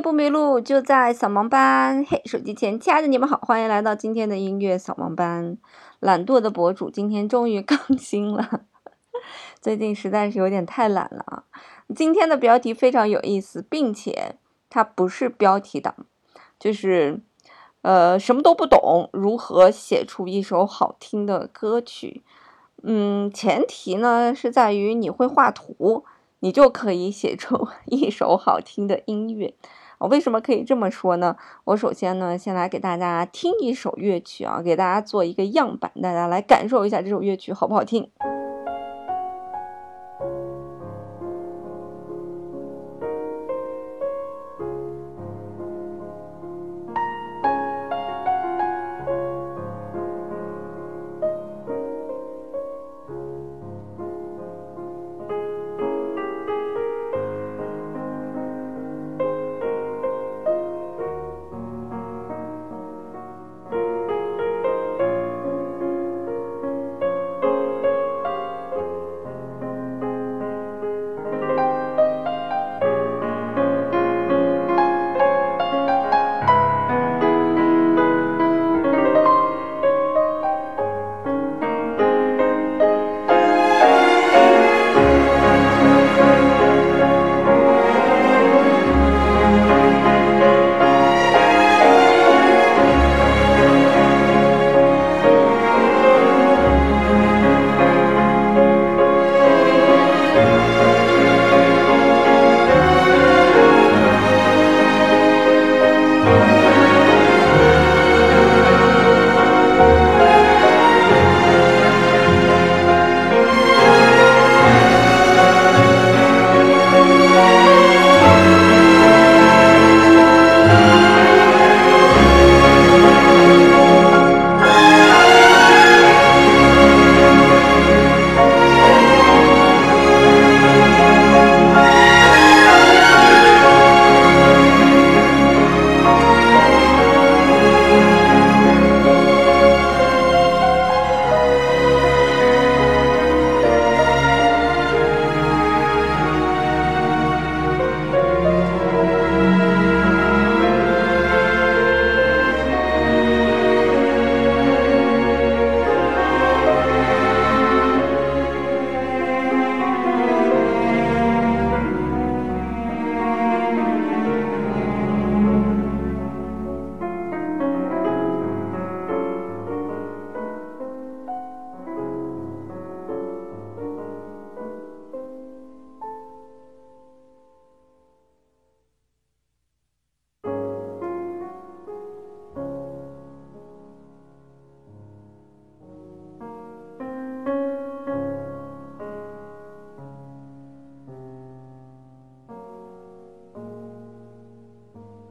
不迷路，就在扫盲班。嘿，手机前亲爱的你们好，欢迎来到今天的音乐扫盲班。懒惰的博主今天终于更新了，最近实在是有点太懒了啊。今天的标题非常有意思，并且它不是标题党，就是呃什么都不懂，如何写出一首好听的歌曲？嗯，前提呢是在于你会画图。你就可以写出一首好听的音乐我！为什么可以这么说呢？我首先呢，先来给大家听一首乐曲啊，给大家做一个样板，大家来感受一下这首乐曲好不好听。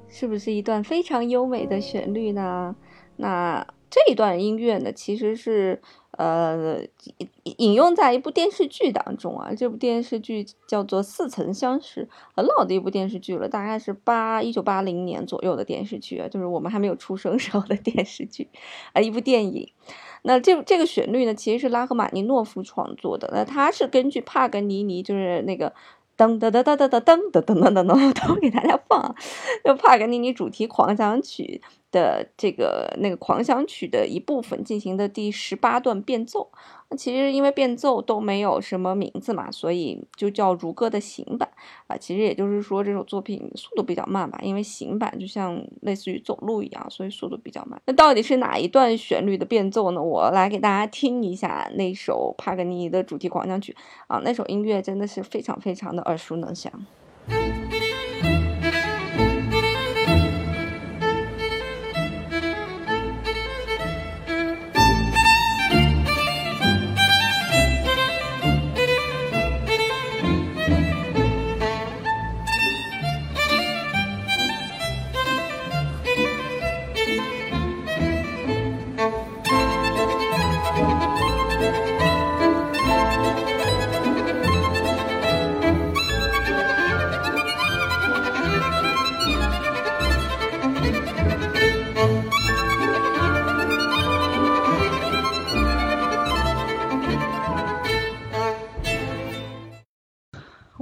是不是一段非常优美的旋律呢？那这一段音乐呢，其实是呃引用在一部电视剧当中啊。这部电视剧叫做《似曾相识》，很老的一部电视剧了，大概是八一九八零年左右的电视剧啊，就是我们还没有出生时候的电视剧啊，一部电影。那这这个旋律呢，其实是拉赫玛尼诺夫创作的，那他是根据帕格尼尼，就是那个。噔噔噔噔噔噔噔噔噔噔噔，都给大家放，就帕格尼尼主题狂想曲。的这个那个狂想曲的一部分进行的第十八段变奏。那其实因为变奏都没有什么名字嘛，所以就叫如歌的行版啊。其实也就是说这首作品速度比较慢吧，因为行版就像类似于走路一样，所以速度比较慢。那到底是哪一段旋律的变奏呢？我来给大家听一下那首帕格尼尼的主题狂想曲啊，那首音乐真的是非常非常的耳熟能详。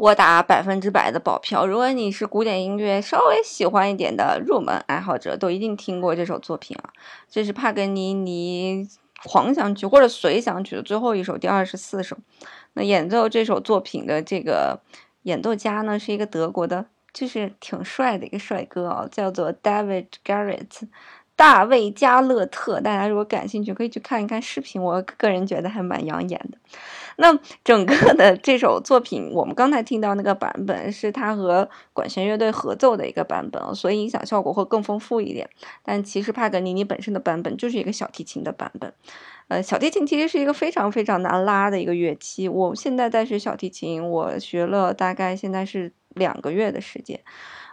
我打百分之百的保票。如果你是古典音乐稍微喜欢一点的入门爱好者，都一定听过这首作品啊。这是帕格尼尼狂想曲或者随想曲的最后一首，第二十四首。那演奏这首作品的这个演奏家呢，是一个德国的，就是挺帅的一个帅哥啊，叫做 David Garrett。大卫加勒特，大家如果感兴趣，可以去看一看视频。我个人觉得还蛮养眼的。那整个的 这首作品，我们刚才听到那个版本是他和管弦乐队合奏的一个版本，所以音响效果会更丰富一点。但其实帕格尼尼本身的版本就是一个小提琴的版本。呃，小提琴其实是一个非常非常难拉的一个乐器。我现在在学小提琴，我学了大概现在是两个月的时间。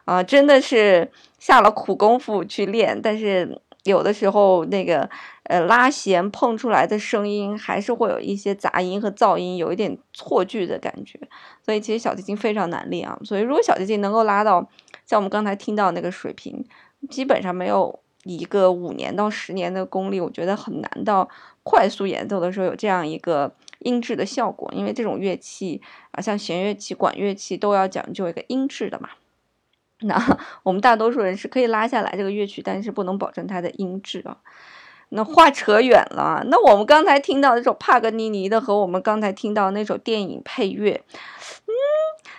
啊，真的是下了苦功夫去练，但是有的时候那个呃拉弦碰出来的声音还是会有一些杂音和噪音，有一点错句的感觉。所以其实小提琴非常难练啊。所以如果小提琴能够拉到像我们刚才听到那个水平，基本上没有一个五年到十年的功力，我觉得很难到快速演奏的时候有这样一个音质的效果。因为这种乐器啊，像弦乐器、管乐器都要讲究一个音质的嘛。那我们大多数人是可以拉下来这个乐曲，但是不能保证它的音质啊。那话扯远了，那我们刚才听到那首帕格尼尼的和我们刚才听到那首电影配乐，嗯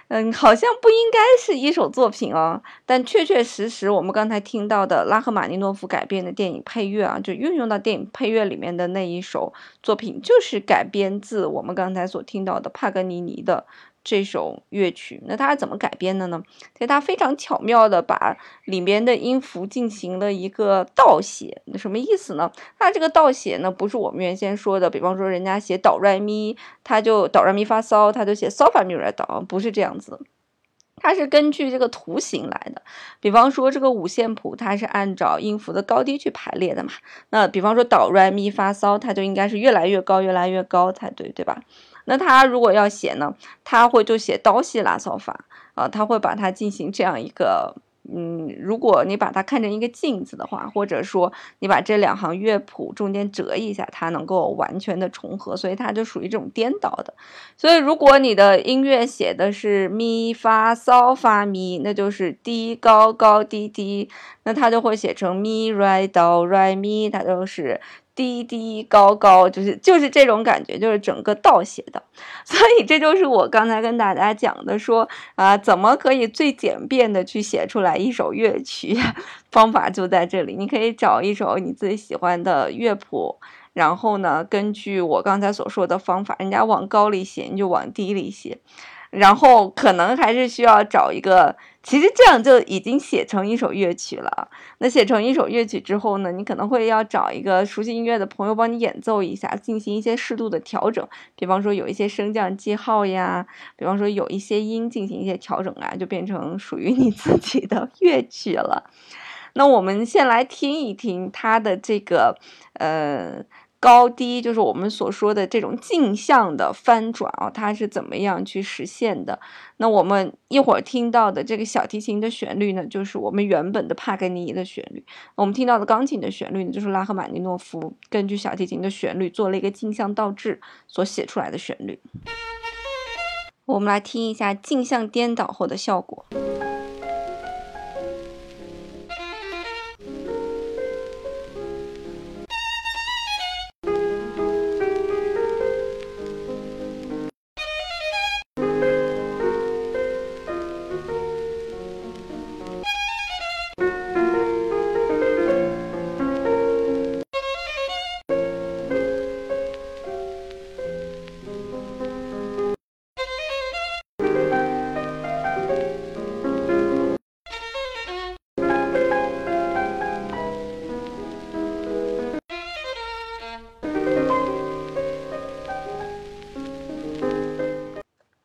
嗯，好像不应该是一首作品哦。但确确实实，我们刚才听到的拉赫玛尼诺夫改编的电影配乐啊，就运用到电影配乐里面的那一首作品，就是改编自我们刚才所听到的帕格尼尼的。这首乐曲，那它是怎么改编的呢？其实它非常巧妙的把里面的音符进行了一个倒写。那什么意思呢？它这个倒写呢，不是我们原先说的，比方说人家写哆来咪，他就哆来咪发嗦，他就写嗦发咪来哆，不是这样子。它是根据这个图形来的。比方说这个五线谱，它是按照音符的高低去排列的嘛。那比方说哆来咪发嗦，它就应该是越来越高，越来越高才对，对吧？那他如果要写呢，他会就写刀西拉骚法啊，他会把它进行这样一个，嗯，如果你把它看成一个镜子的话，或者说你把这两行乐谱中间折一下，它能够完全的重合，所以它就属于这种颠倒的。所以如果你的音乐写的是咪发骚发咪，那就是低高高低低，那它就会写成咪来哆来咪，它都是。低低高高，就是就是这种感觉，就是整个倒写的，所以这就是我刚才跟大家讲的，说啊，怎么可以最简便的去写出来一首乐曲？方法就在这里，你可以找一首你自己喜欢的乐谱，然后呢，根据我刚才所说的方法，人家往高里写，你就往低里写。然后可能还是需要找一个，其实这样就已经写成一首乐曲了。那写成一首乐曲之后呢，你可能会要找一个熟悉音乐的朋友帮你演奏一下，进行一些适度的调整。比方说有一些升降记号呀，比方说有一些音进行一些调整啊，就变成属于你自己的乐曲了。那我们先来听一听它的这个，呃。高低就是我们所说的这种镜像的翻转啊，它是怎么样去实现的？那我们一会儿听到的这个小提琴的旋律呢，就是我们原本的帕格尼尼的旋律；我们听到的钢琴的旋律呢，就是拉赫玛尼诺夫根据小提琴的旋律做了一个镜像倒置所写出来的旋律。我们来听一下镜像颠倒后的效果。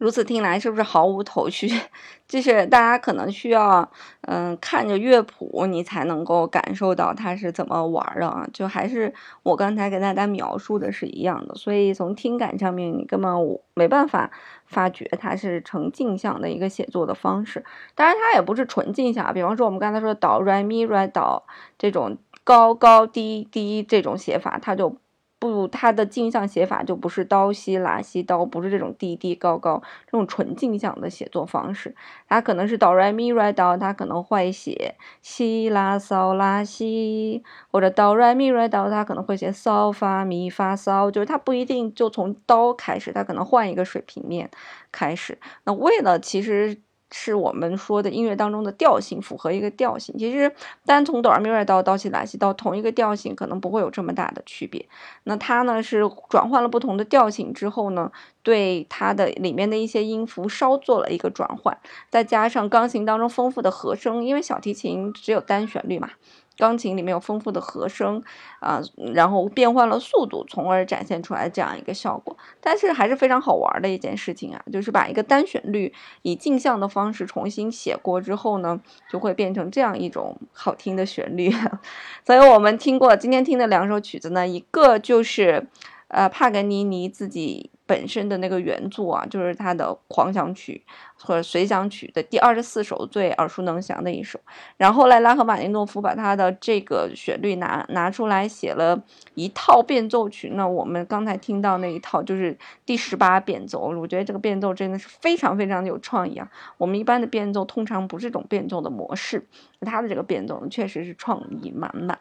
如此听来，是不是毫无头绪？就是大家可能需要，嗯，看着乐谱，你才能够感受到它是怎么玩的啊。就还是我刚才给大家描述的是一样的，所以从听感上面，你根本没办法发觉它是成镜像的一个写作的方式。当然，它也不是纯镜像，比方说我们刚才说哆来咪来哆这种高高低低这种写法，它就。不，它的镜像写法就不是刀西拉西刀，不是这种低低高高这种纯镜像的写作方式。它可能是哆来咪来哆，它可能会写西拉嗦拉西，或者哆来咪来哆，它可能会写嗦发咪发嗦，就是它不一定就从刀开始，它可能换一个水平面开始。那为了其实。是我们说的音乐当中的调性符合一个调性，其实单从哆来咪来哆到西来西到同一个调性可能不会有这么大的区别。那它呢是转换了不同的调性之后呢，对它的里面的一些音符稍做了一个转换，再加上钢琴当中丰富的和声，因为小提琴只有单旋律嘛。钢琴里面有丰富的和声，啊，然后变换了速度，从而展现出来这样一个效果。但是还是非常好玩的一件事情啊，就是把一个单旋律以镜像的方式重新写过之后呢，就会变成这样一种好听的旋律。所以我们听过今天听的两首曲子呢，一个就是，呃，帕格尼尼自己。本身的那个原作啊，就是他的狂想曲和随想曲的第二十四首最耳熟能详的一首。然后后来拉赫玛尼诺夫把他的这个旋律拿拿出来写了一套变奏曲。那我们刚才听到那一套就是第十八变奏，我觉得这个变奏真的是非常非常的有创意啊。我们一般的变奏通常不是这种变奏的模式，他的这个变奏确实是创意满满。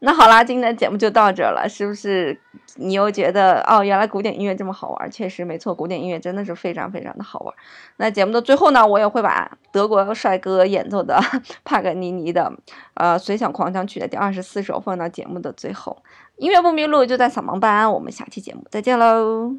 那好啦，今天的节目就到这了，是不是？你又觉得哦，原来古典音乐这么好玩？确实没错，古典音乐真的是非常非常的好玩。那节目的最后呢，我也会把德国帅哥演奏的帕格尼尼的呃随想狂想曲的第二十四首放到节目的最后。音乐不迷路，就在扫盲班。我们下期节目再见喽。